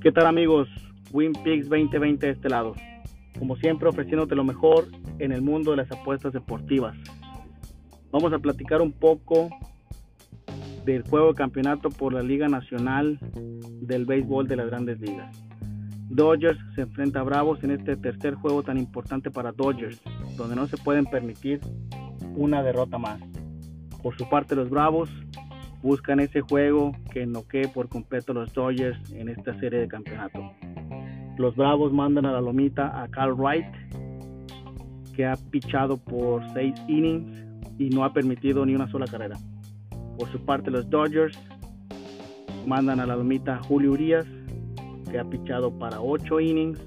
¿Qué tal amigos? WinPix 2020 de este lado. Como siempre ofreciéndote lo mejor en el mundo de las apuestas deportivas. Vamos a platicar un poco del juego de campeonato por la Liga Nacional del Béisbol de las Grandes Ligas. Dodgers se enfrenta a Bravos en este tercer juego tan importante para Dodgers, donde no se pueden permitir una derrota más. Por su parte los Bravos buscan ese juego que noquee por completo los Dodgers en esta serie de campeonato. Los Bravos mandan a la lomita a Carl Wright, que ha pichado por seis innings y no ha permitido ni una sola carrera. Por su parte, los Dodgers mandan a la lomita a Julio Urias, que ha pichado para ocho innings,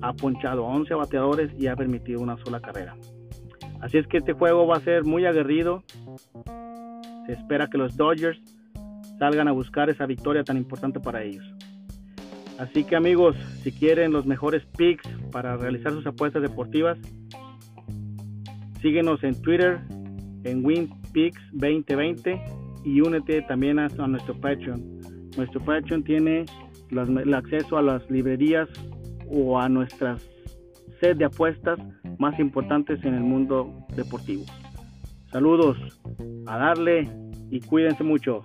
ha ponchado a 11 bateadores y ha permitido una sola carrera. Así es que este juego va a ser muy aguerrido se espera que los Dodgers salgan a buscar esa victoria tan importante para ellos. Así que amigos, si quieren los mejores picks para realizar sus apuestas deportivas, síguenos en Twitter en WinPicks 2020 y únete también a, nuestro Patreon. Nuestro Patreon tiene el acceso a las librerías o a nuestras set de apuestas más importantes en el mundo deportivo. Saludos, a darle y cuídense mucho.